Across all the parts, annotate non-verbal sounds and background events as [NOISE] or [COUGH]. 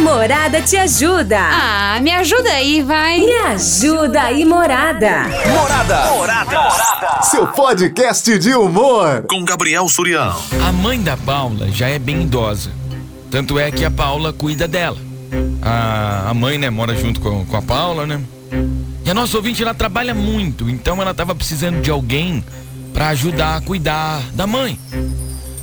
Morada te ajuda. Ah, me ajuda aí, vai. Me ajuda aí, Morada. Morada. Morada. Seu podcast de humor. Com Gabriel Surião. A mãe da Paula já é bem idosa. Tanto é que a Paula cuida dela. A, a mãe, né, mora junto com, com a Paula, né? E a nossa ouvinte, ela trabalha muito, então ela tava precisando de alguém para ajudar a cuidar da mãe.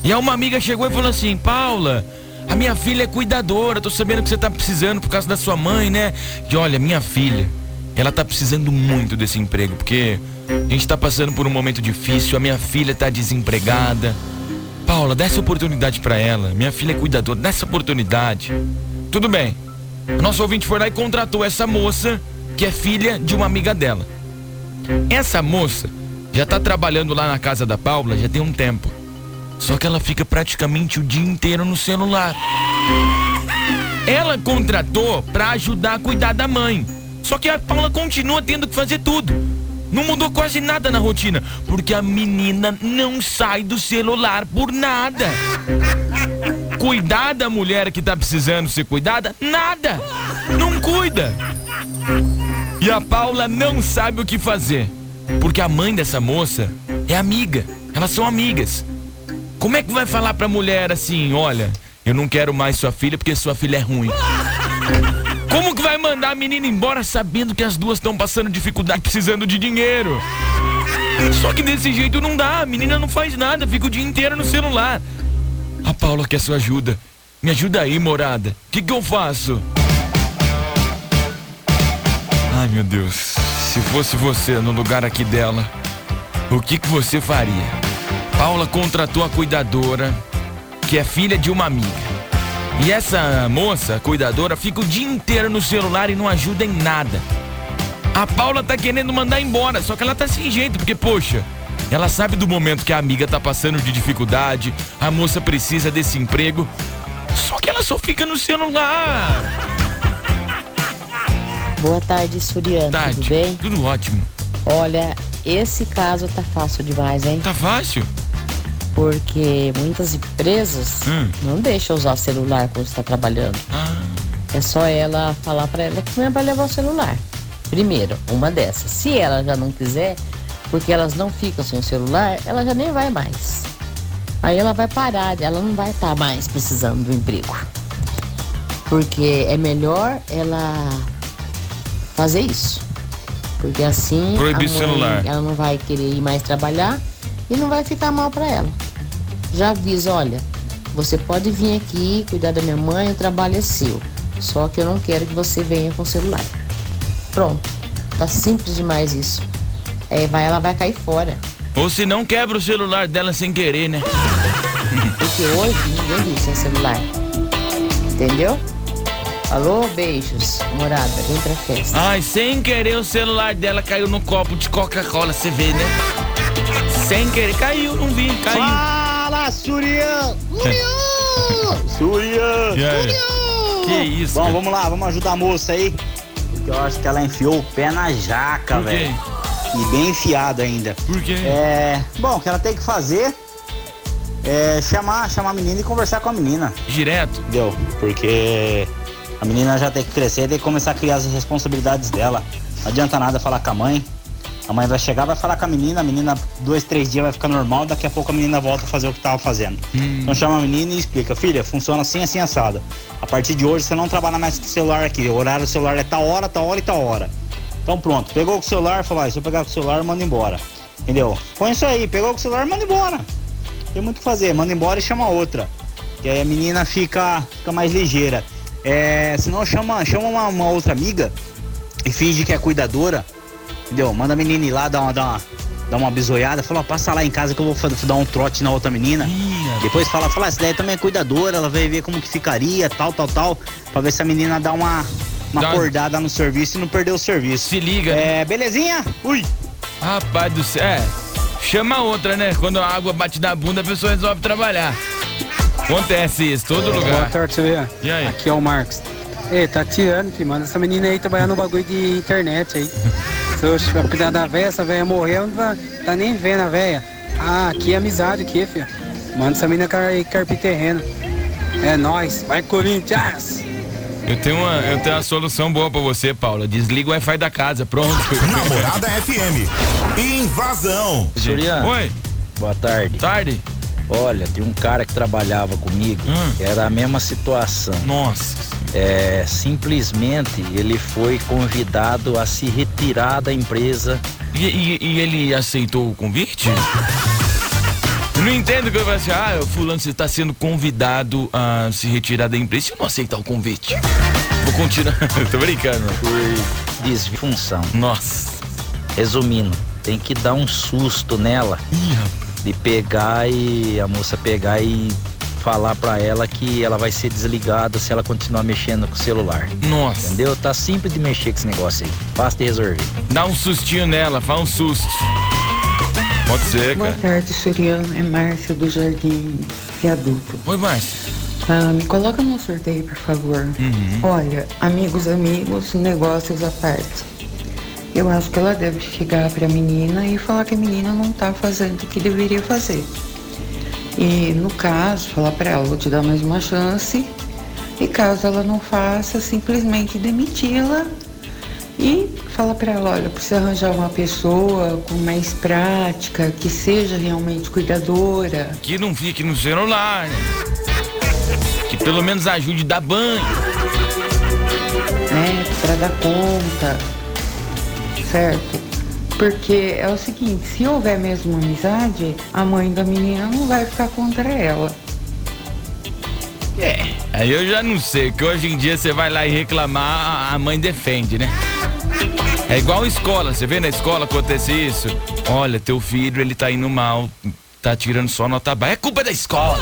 E aí uma amiga chegou e falou assim: Paula, a minha filha é cuidadora, tô sabendo que você tá precisando por causa da sua mãe, né? E olha, minha filha, ela tá precisando muito desse emprego, porque a gente tá passando por um momento difícil, a minha filha tá desempregada. Paula, dá essa oportunidade para ela. Minha filha é cuidadora, dá essa oportunidade. Tudo bem. Nosso ouvinte foi lá e contratou essa moça, que é filha de uma amiga dela. Essa moça já tá trabalhando lá na casa da Paula já tem um tempo. Só que ela fica praticamente o dia inteiro no celular. Ela contratou para ajudar a cuidar da mãe. Só que a Paula continua tendo que fazer tudo. Não mudou quase nada na rotina, porque a menina não sai do celular por nada. Cuidar da mulher que tá precisando ser cuidada? Nada. Não cuida. E a Paula não sabe o que fazer, porque a mãe dessa moça é amiga. Elas são amigas. Como é que vai falar pra mulher assim, olha, eu não quero mais sua filha porque sua filha é ruim? [LAUGHS] Como que vai mandar a menina embora sabendo que as duas estão passando dificuldade, precisando de dinheiro? Só que desse jeito não dá, a menina não faz nada, fica o dia inteiro no celular. A Paula quer sua ajuda. Me ajuda aí, morada. O que, que eu faço? Ai, meu Deus. Se fosse você no lugar aqui dela, o que, que você faria? Paula contratou a cuidadora, que é filha de uma amiga. E essa moça, a cuidadora, fica o dia inteiro no celular e não ajuda em nada. A Paula tá querendo mandar embora, só que ela tá sem jeito, porque, poxa, ela sabe do momento que a amiga tá passando de dificuldade, a moça precisa desse emprego, só que ela só fica no celular. Boa tarde, Suriano. Tarde. Tudo bem? Tudo ótimo. Olha, esse caso tá fácil demais, hein? Tá fácil? Porque muitas empresas Hum. não deixam usar o celular quando está trabalhando. Ah, É só ela falar pra ela que não é pra levar o celular. Primeiro, uma dessas. Se ela já não quiser, porque elas não ficam sem o celular, ela já nem vai mais. Aí ela vai parar, ela não vai estar mais precisando do emprego. Porque é melhor ela fazer isso. Porque assim Proibir a o celular. ela não vai querer ir mais trabalhar e não vai ficar mal pra ela. Já avisa, olha, você pode vir aqui cuidar da minha mãe, o trabalho é seu. Só que eu não quero que você venha com o celular. Pronto. Tá simples demais isso. É, vai, ela vai cair fora. ou se não quebra o celular dela sem querer, né? [LAUGHS] Porque hoje ninguém vive sem celular. Entendeu? Alô, beijos, morada, vem pra festa. Ai, sem querer o celular dela caiu no copo de Coca-Cola, você vê, né? Sem querer, caiu, não vi, caiu. Fala, Surian! Surian! Surian! Que isso, Bom, cara? vamos lá, vamos ajudar a moça aí. Porque eu acho que ela enfiou o pé na jaca, velho. E bem enfiado ainda. Por quê? É. Bom, o que ela tem que fazer é chamar, chamar a menina e conversar com a menina. Direto? Entendeu? Porque a menina já tem que crescer, tem que começar a criar as responsabilidades dela. Não adianta nada falar com a mãe. A mãe vai chegar, vai falar com a menina, a menina, dois, três dias vai ficar normal, daqui a pouco a menina volta a fazer o que tava fazendo. Então chama a menina e explica, filha, funciona assim, assim, assado. A partir de hoje você não trabalha mais com o celular aqui. O horário do celular é tal hora, tal hora e tal hora. Então pronto, pegou com o celular, falou, ah, se eu pegar com o celular, manda embora. Entendeu? Põe isso aí, pegou com o celular, manda embora. Tem muito o que fazer, manda embora e chama outra. Que aí a menina fica, fica mais ligeira. É, senão chama, chama uma, uma outra amiga e finge que é cuidadora. Entendeu? Manda a menina ir lá dar uma, dar uma, dar uma bisoiada. Fala, ó, passa lá em casa que eu vou dar um trote na outra menina. Ih, Depois fala, fala, essa daí também é cuidadora, ela vai ver como que ficaria, tal, tal, tal. Pra ver se a menina dá uma, uma Dá- acordada no serviço e não perder o serviço. se liga, né? É, belezinha? Ui! Rapaz do céu. É, chama outra, né? Quando a água bate na bunda, a pessoa resolve trabalhar. Acontece isso, todo Boa lugar. tarde, Silvia. E aí? Aqui é o Marcos. Ei, tá tirando, filho. Manda essa menina aí trabalhar no bagulho de internet aí. [LAUGHS] Se eu vai cuidar da véia, essa véia morreu, não tá, tá nem vendo a véia. Ah, aqui é amizade aqui, filho. Manda essa menina car carpir terreno. É nóis. Vai, Corinthians! Eu tenho uma, eu tenho uma solução boa pra você, Paula. Desliga o Wi-Fi da casa, pronto. Namorada FM. Invasão. Juliano. Oi, Boa tarde. tarde. Olha, tem um cara que trabalhava comigo, Hum. era a mesma situação. Nossa. É, simplesmente ele foi convidado a se retirar da empresa. E, e- e ele aceitou o convite? Não entendo que eu falo assim, ah, fulano, você está sendo convidado a se retirar da empresa. Se eu não aceitar o convite, vou continuar. [LAUGHS] Tô brincando. por disfunção. Nossa. Resumindo, tem que dar um susto nela Ih, rapaz. De pegar e a moça pegar e falar pra ela que ela vai ser desligada se ela continuar mexendo com o celular. Nossa. Entendeu? Tá simples de mexer com esse negócio aí. Fácil de resolver. Dá um sustinho nela, faz um susto. Pode ser, Boa cara. tarde, Soriano. É Márcia do Jardim Viaduto. Oi, Márcia. Ah, me coloca no sorteio, por favor. Olha, amigos, amigos, negócios à parte. Eu acho que ela deve chegar pra menina e falar que a menina não tá fazendo o que deveria fazer. E no caso, falar pra ela, vou te dar mais uma chance. E caso ela não faça, simplesmente demiti-la e fala pra ela, olha, precisa arranjar uma pessoa com mais prática, que seja realmente cuidadora. Que não fique no celular? Que pelo menos ajude a dar banho. né, para dar conta, certo? Porque é o seguinte, se houver mesmo amizade, a mãe da menina não vai ficar contra ela. É, aí eu já não sei, que hoje em dia você vai lá e reclamar, a mãe defende, né? É igual escola, você vê na escola acontecer isso? Olha, teu filho, ele tá indo mal, tá tirando só nota baixa. É culpa da escola.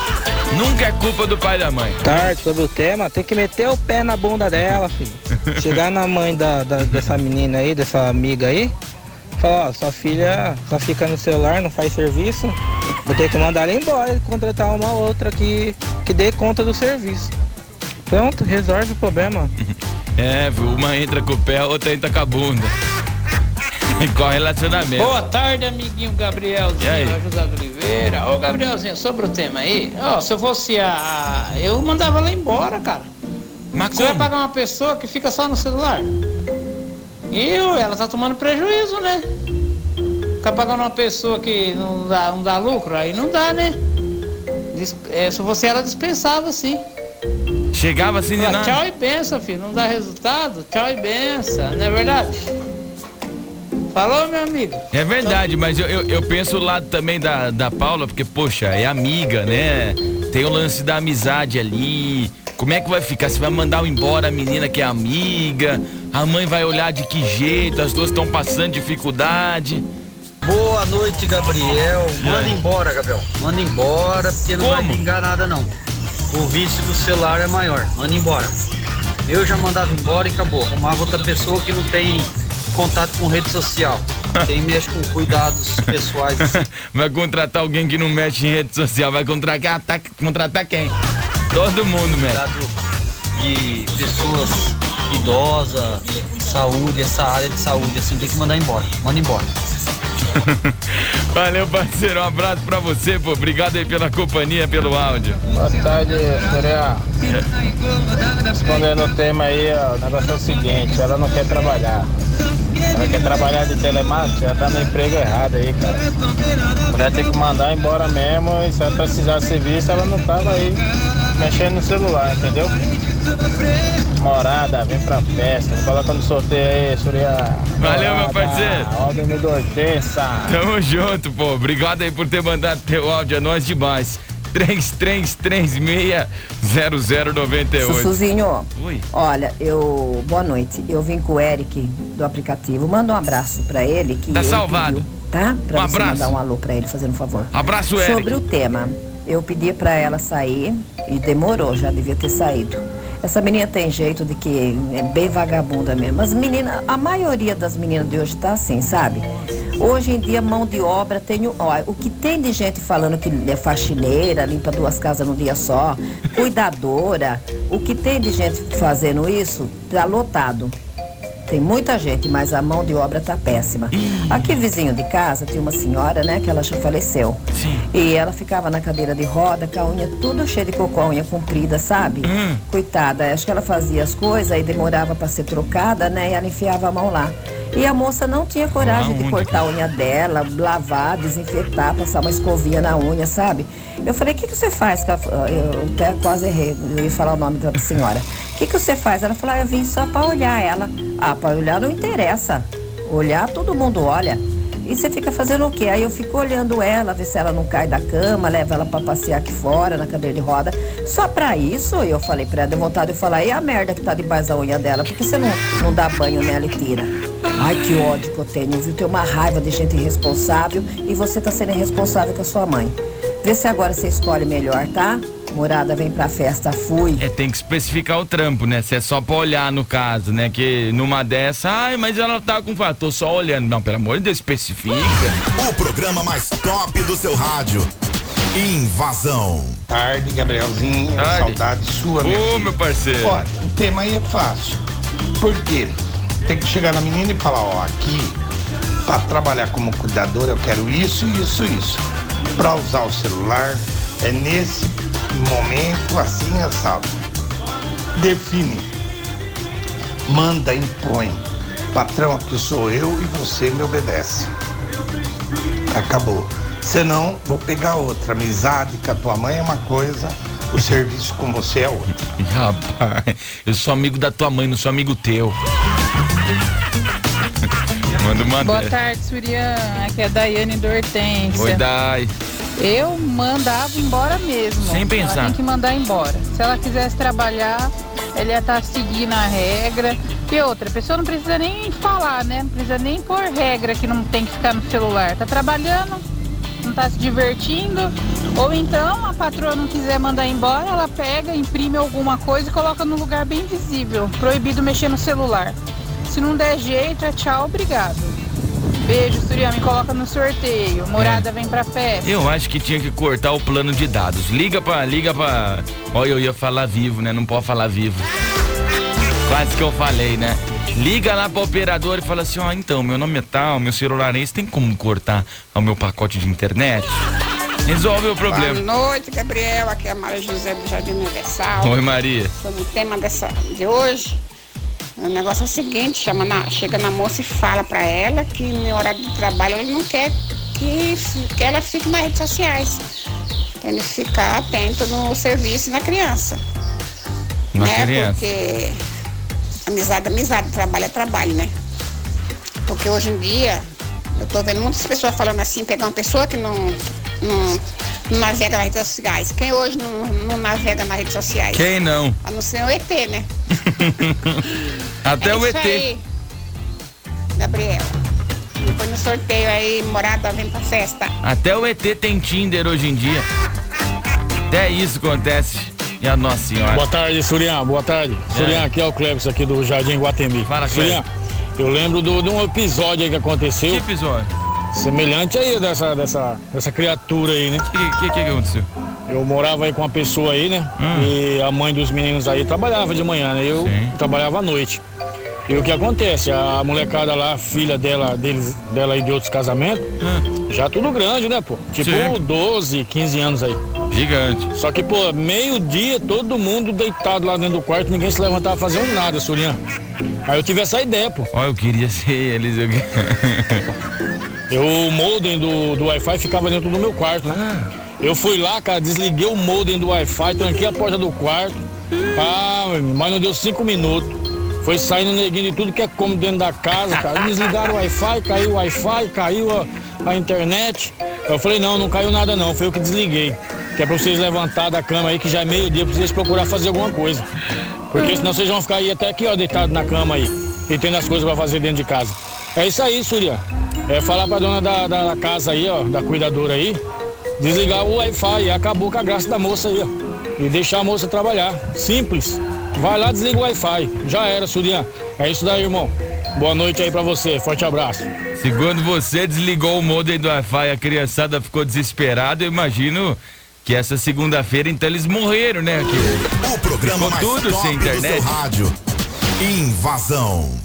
Nunca é culpa do pai e da mãe. Tarde sobre o tema, tem que meter o pé na bunda dela, filho. Chegar na mãe da, da- dessa menina aí, dessa amiga aí, falar, ó, sua filha só fica no celular, não faz serviço, vou ter que mandar ela embora e contratar uma outra que, que dê conta do serviço. Pronto, resolve o problema. [LAUGHS] É, viu? Uma entra com o pé, a outra entra com a bunda. [LAUGHS] Igual relacionamento. Boa tarde, amiguinho Gabrielzinho? José Oliveira. Ô, Gabrielzinho, sobre o tema aí, ó, se eu fosse a. Eu mandava ela embora, cara. Mas Você vai como? pagar uma pessoa que fica só no celular? E ela tá tomando prejuízo, né? Ficar pagando uma pessoa que não dá, não dá lucro, aí não dá, né? Dis- é, se fosse ela, dispensava sim. Chegava assim de Fala, nada. tchau e benção, filho. Não dá resultado? Tchau e benção, não é verdade? Falou, meu amigo. É verdade, mas eu, eu, eu penso o lado também da, da Paula, porque, poxa, é amiga, né? Tem o lance da amizade ali. Como é que vai ficar? Você vai mandar embora a menina que é amiga? A mãe vai olhar de que jeito? As duas estão passando dificuldade. Boa noite, Gabriel. Manda embora, Gabriel. Manda embora, porque não vai Como? vingar nada, não. O vício do celular é maior. Manda embora. Eu já mandava embora e acabou. Arrumava outra pessoa que não tem contato com rede social. Quem mexe com cuidados [LAUGHS] pessoais. assim. Vai contratar alguém que não mexe em rede social. Vai contratar, tá- contratar quem? Todo mundo, mexe. Cuidado de pessoas idosas, saúde, essa área de saúde, assim, tem que mandar embora. Manda embora. [LAUGHS] Valeu, parceiro. Um abraço pra você, pô. Obrigado aí pela companhia, pelo áudio. Boa tarde, Coreia. Respondendo o tema aí, ó, o negócio é o seguinte, ela não quer trabalhar. Ela quer trabalhar de telemarketing, ela tá no emprego errado aí, cara. A mulher tem que mandar embora mesmo e se ela precisar de serviço, ela não tava aí mexendo no celular, entendeu? Morada, vem pra festa, coloca no sorteio aí, Surya. Valeu, meu parceiro. Ordem me dortença. Tamo junto, pô. Obrigado aí por ter mandado teu áudio. É nós demais. 33360098. Sussuzinho, Oi. olha, eu. Boa noite. Eu vim com o Eric do aplicativo. Manda um abraço pra ele. Que Tá ele salvado. pediu, tá? Pra Um você abraço. mandar um alô pra ele, fazendo um favor. Abraço, Eric. Sobre o tema, eu pedi pra ela sair e demorou, já devia ter saído. Essa menina tem jeito de que é bem vagabunda mesmo. As meninas, a maioria das meninas de hoje tá assim, sabe? Hoje em dia, mão de obra, tem ó, o que tem de gente falando que é faxineira, limpa duas casas num dia só, cuidadora, o que tem de gente fazendo isso, tá lotado. Tem muita gente, mas a mão de obra tá péssima. Aqui vizinho de casa tinha uma senhora, né, que ela já faleceu. E ela ficava na cadeira de roda com a unha tudo cheia de cocô, a unha comprida, sabe? Coitada, acho que ela fazia as coisas e demorava para ser trocada, né? E ela enfiava a mão lá. E a moça não tinha coragem de cortar a unha dela, lavar, desinfetar, passar uma escovinha na unha, sabe? Eu falei, o que, que você faz? Eu até quase errei, eu ia falar o nome da senhora. O que, que você faz? Ela falou, ah, eu vim só para olhar ela. Ah, para olhar não interessa. Olhar, todo mundo olha. E você fica fazendo o quê? Aí eu fico olhando ela, ver se ela não cai da cama, leva ela pra passear aqui fora, na cadeira de roda. Só pra isso, eu falei pra ela, deu vontade de falar, e a merda que tá debaixo da unha dela? Por que você não, não dá banho nela e tira? Ai, que ódio que eu tenho, viu? Tenho uma raiva de gente irresponsável e você tá sendo irresponsável com a sua mãe. Vê se agora você escolhe melhor, tá? Morada, vem pra festa, fui. É, tem que especificar o trampo, né? Se é só pra olhar no caso, né? Que numa dessa, ai, mas ela tá com fato, tô só olhando. Não, pelo amor de Deus, especifica. O programa mais top do seu rádio. Invasão. Tarde, Gabrielzinho. Tarde. Saudade sua, meu Ô, filho. meu parceiro. Olha, o tema aí é fácil. Por quê? Tem que chegar na menina e falar, ó, aqui, pra trabalhar como cuidadora, eu quero isso, isso, isso. Pra usar o celular, é nesse momento, assim, assado. Define. Manda, impõe. Patrão, aqui sou eu e você me obedece. Acabou. Senão, vou pegar outra. Amizade com a tua mãe é uma coisa, o serviço com você é outra. [LAUGHS] Rapaz, eu sou amigo da tua mãe, não sou amigo teu. [LAUGHS] Manda uma Boa dessa. tarde, Surian. Aqui é a Daiane do Hortência. Oi, Dai. Eu mandava embora mesmo. Sem pensar. Ela tem que mandar embora. Se ela quisesse trabalhar, ela ia estar seguindo a regra. E outra, a pessoa não precisa nem falar, né? Não precisa nem pôr regra que não tem que ficar no celular. Tá trabalhando, não tá se divertindo. Ou então a patroa não quiser mandar embora, ela pega, imprime alguma coisa e coloca num lugar bem visível. Proibido mexer no celular. Se não der jeito, é tchau, obrigado. Beijo, Surian, me coloca no sorteio. Morada vem pra festa. Eu acho que tinha que cortar o plano de dados. Liga pra. Liga pra. Olha, eu ia falar vivo, né? Não pode falar vivo. Quase que eu falei, né? Liga lá pra operador e fala assim: ó, então, meu nome é tal, meu celular é esse, tem como cortar o meu pacote de internet? Resolve o problema. Boa noite, Gabriel. Aqui é a Maria José do Jardim Universal. Oi, Maria. Sobre o tema dessa, de hoje, o negócio é o seguinte, chama na- chega na moça e fala pra ela que no horário de trabalho ele não quer que, que ela fique nas redes sociais. Ele ficar atento no serviço na criança. Na né? criança. Porque amizade, é amizade, trabalho é trabalho, né? Porque hoje em dia, eu tô vendo muitas pessoas falando assim, pegar uma pessoa que não, não, não navega nas redes sociais. Quem hoje não, não navega nas redes sociais? Quem não? A não ser o ET, né? [LAUGHS] Até é o isso ET. Aí, Gabriel. Depois no sorteio aí, morada, vem pra festa. Até o ET tem Tinder hoje em dia. Até isso acontece. E a Nossa Senhora. Boa tarde, Surian. Boa tarde. É. Surian, aqui é o Cleves aqui do Jardim Guatemi. Fala, Surian, eu lembro do- de um episódio aí que aconteceu. Que episódio? Semelhante aí dessa, dessa, dessa criatura aí, né? O que, que, que aconteceu? Eu morava aí com uma pessoa aí, né? E a mãe dos meninos aí trabalhava de manhã, né? Eu trabalhava à noite. E o que acontece? A molecada lá, a filha dela, deles, dela aí de outros casamentos, já tudo grande, né, pô? Tipo Sim. 12, 15 anos aí. Gigante. Só que, pô, meio-dia, todo mundo deitado lá dentro do quarto, ninguém se levantava fazendo nada, Surian. Aí eu tive essa ideia, pô. Ó, eu queria ser eles. Eu... [LAUGHS] Eu, o modem do, do Wi-Fi ficava dentro do meu quarto, né? Eu fui lá, cara, desliguei o modem do Wi-Fi, tranquei a porta do quarto. Ah, mas não deu cinco minutos. Foi saindo neguinho de tudo que é como dentro da casa, cara. Desligaram o Wi-Fi, caiu o Wi-Fi, caiu a, a internet. Eu falei, não, não caiu nada não, foi eu que desliguei. Que é pra vocês levantar da cama aí, que já é meio-dia, pra vocês procurar fazer alguma coisa. Porque senão vocês vão ficar aí até aqui, ó, deitado na cama aí. E tendo as coisas pra fazer dentro de casa. É isso aí, Surya. É falar pra dona da, da, da casa aí, ó, da cuidadora aí, desligar o Wi-Fi e acabou com a graça da moça aí, ó. E deixar a moça trabalhar. Simples. Vai lá, desliga o Wi-Fi. Já era, Surya. É isso daí, irmão. Boa noite aí pra você. Forte abraço. Segundo você, desligou o modem do Wi-Fi, a criançada ficou desesperada. Eu imagino que essa segunda-feira, então, eles morreram, né? Que O programa ficou mais tudo top sem do internet. seu rádio. Invasão.